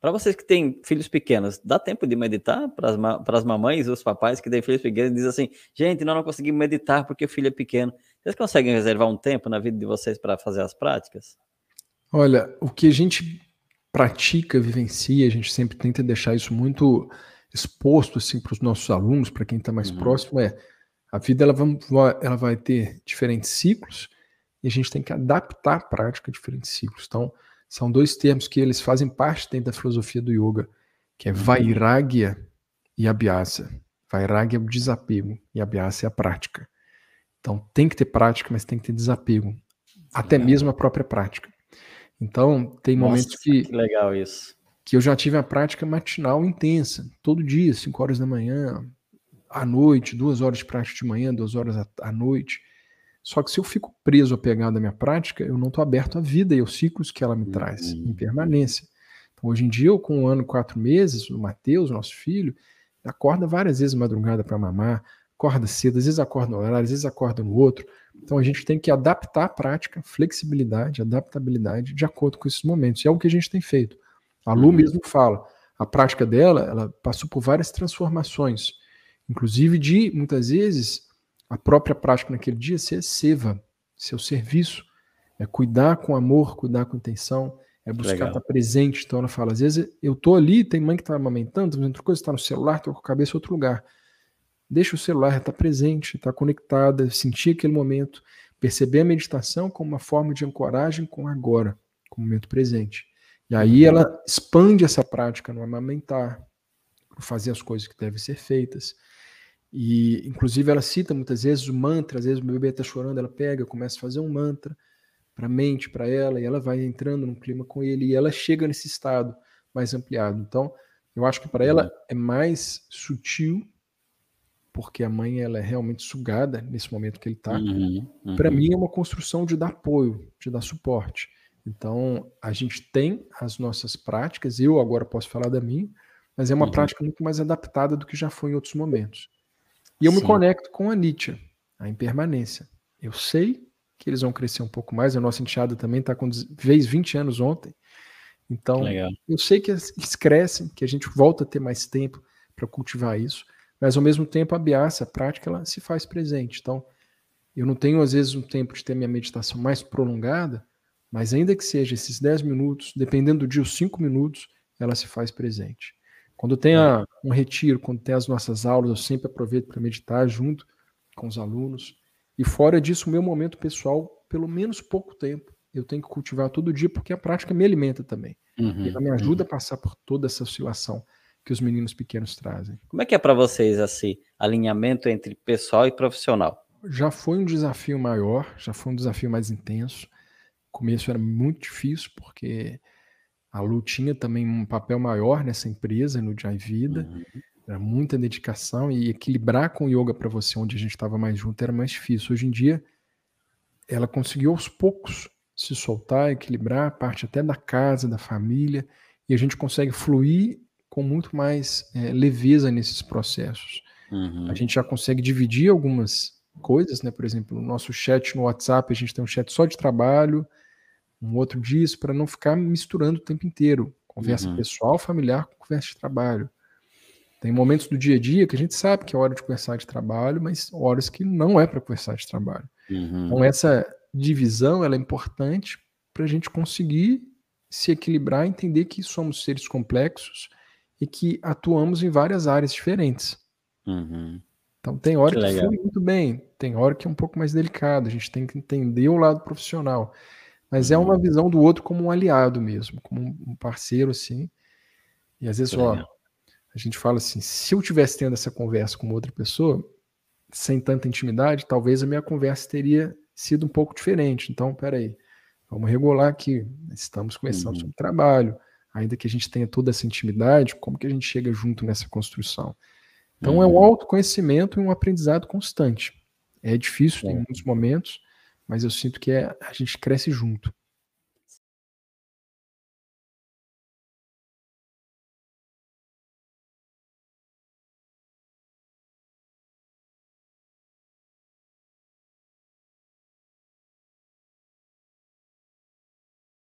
Para vocês que têm filhos pequenos, dá tempo de meditar? Para as mamães, os papais que têm filhos pequenos, dizem assim: gente, nós não conseguimos meditar porque o filho é pequeno. Vocês conseguem reservar um tempo na vida de vocês para fazer as práticas? Olha, o que a gente pratica, vivencia, a gente sempre tenta deixar isso muito exposto assim para os nossos alunos, para quem está mais uhum. próximo, é a vida ela vai, ela vai ter diferentes ciclos e a gente tem que adaptar a prática a diferentes ciclos. Então, são dois termos que eles fazem parte dentro da filosofia do yoga, que é vairagya e abhyasa. Vairagya é o desapego e abhyasa é a prática. Então, tem que ter prática, mas tem que ter desapego. Até mesmo a própria prática. Então, tem Nossa, momentos que. Que legal isso. Que eu já tive a prática matinal intensa, todo dia, 5 horas da manhã, à noite, duas horas de prática de manhã, duas horas à noite. Só que se eu fico preso, apegado à minha prática, eu não estou aberto à vida e aos ciclos que ela me traz, uhum. em permanência. Então, hoje em dia, eu com um ano e quatro meses, o Matheus, nosso filho, acorda várias vezes madrugada para mamar, acorda cedo, às vezes acorda no horário, às vezes acorda no outro. Então, a gente tem que adaptar a prática, flexibilidade, adaptabilidade, de acordo com esses momentos. E é o que a gente tem feito. A Lu uhum. mesmo fala, a prática dela, ela passou por várias transformações, inclusive de, muitas vezes, a própria prática naquele dia ser seva, seu serviço, é cuidar com amor, cuidar com intenção, é buscar Legal. estar presente. Então ela fala, às vezes eu tô ali, tem mãe que está amamentando, fazendo outra coisa, está no celular, estou com a cabeça em outro lugar. Deixa o celular estar tá presente, estar tá conectada, sentir aquele momento, perceber a meditação como uma forma de ancoragem com agora, com o momento presente. E aí uhum. ela expande essa prática no amamentar, no fazer as coisas que devem ser feitas, e, inclusive, ela cita muitas vezes o mantra, às vezes o bebê está chorando, ela pega, começa a fazer um mantra para a mente, para ela, e ela vai entrando num clima com ele, e ela chega nesse estado mais ampliado. Então, eu acho que para ela uhum. é mais sutil, porque a mãe ela é realmente sugada nesse momento que ele está. Uhum, uhum. Para mim, é uma construção de dar apoio, de dar suporte. Então, a gente tem as nossas práticas, eu agora posso falar da minha, mas é uma uhum. prática muito mais adaptada do que já foi em outros momentos. E eu Sim. me conecto com a Nietzsche, a impermanência. Eu sei que eles vão crescer um pouco mais. A nossa enteada também está com fez 20 anos ontem. Então, Legal. eu sei que eles crescem, que a gente volta a ter mais tempo para cultivar isso, mas ao mesmo tempo a biaça, a prática, ela se faz presente. Então, eu não tenho às vezes um tempo de ter minha meditação mais prolongada, mas ainda que seja esses 10 minutos, dependendo do dia, os 5 minutos, ela se faz presente. Quando tem a, um retiro, quando tem as nossas aulas, eu sempre aproveito para meditar junto com os alunos. E fora disso, o meu momento pessoal, pelo menos pouco tempo, eu tenho que cultivar todo dia, porque a prática me alimenta também. Uhum, ela me ajuda uhum. a passar por toda essa oscilação que os meninos pequenos trazem. Como é que é para vocês esse alinhamento entre pessoal e profissional? Já foi um desafio maior, já foi um desafio mais intenso. O começo era muito difícil, porque a Lu tinha também um papel maior nessa empresa, no Jai Vida. Uhum. Era muita dedicação e equilibrar com o yoga para você, onde a gente estava mais junto, era mais difícil. Hoje em dia, ela conseguiu aos poucos se soltar, equilibrar a parte até da casa, da família, e a gente consegue fluir com muito mais é, leveza nesses processos. Uhum. A gente já consegue dividir algumas coisas, né? Por exemplo, o nosso chat no WhatsApp, a gente tem um chat só de trabalho, um outro disso, para não ficar misturando o tempo inteiro. Conversa uhum. pessoal, familiar com conversa de trabalho. Tem momentos do dia a dia que a gente sabe que é hora de conversar de trabalho, mas horas que não é para conversar de trabalho. Uhum. Então, essa divisão ela é importante para a gente conseguir se equilibrar, entender que somos seres complexos e que atuamos em várias áreas diferentes. Uhum. Então, tem hora que, que flui muito bem, tem hora que é um pouco mais delicado, a gente tem que entender o lado profissional. Mas é uma uhum. visão do outro como um aliado mesmo, como um parceiro assim. E às vezes, ó, a gente fala assim, se eu tivesse tendo essa conversa com outra pessoa, sem tanta intimidade, talvez a minha conversa teria sido um pouco diferente. Então, peraí, vamos regular aqui. Estamos conversando uhum. sobre trabalho, ainda que a gente tenha toda essa intimidade, como que a gente chega junto nessa construção? Então, uhum. é um uhum. autoconhecimento e um aprendizado constante. É difícil em muitos momentos, mas eu sinto que é, a gente cresce junto.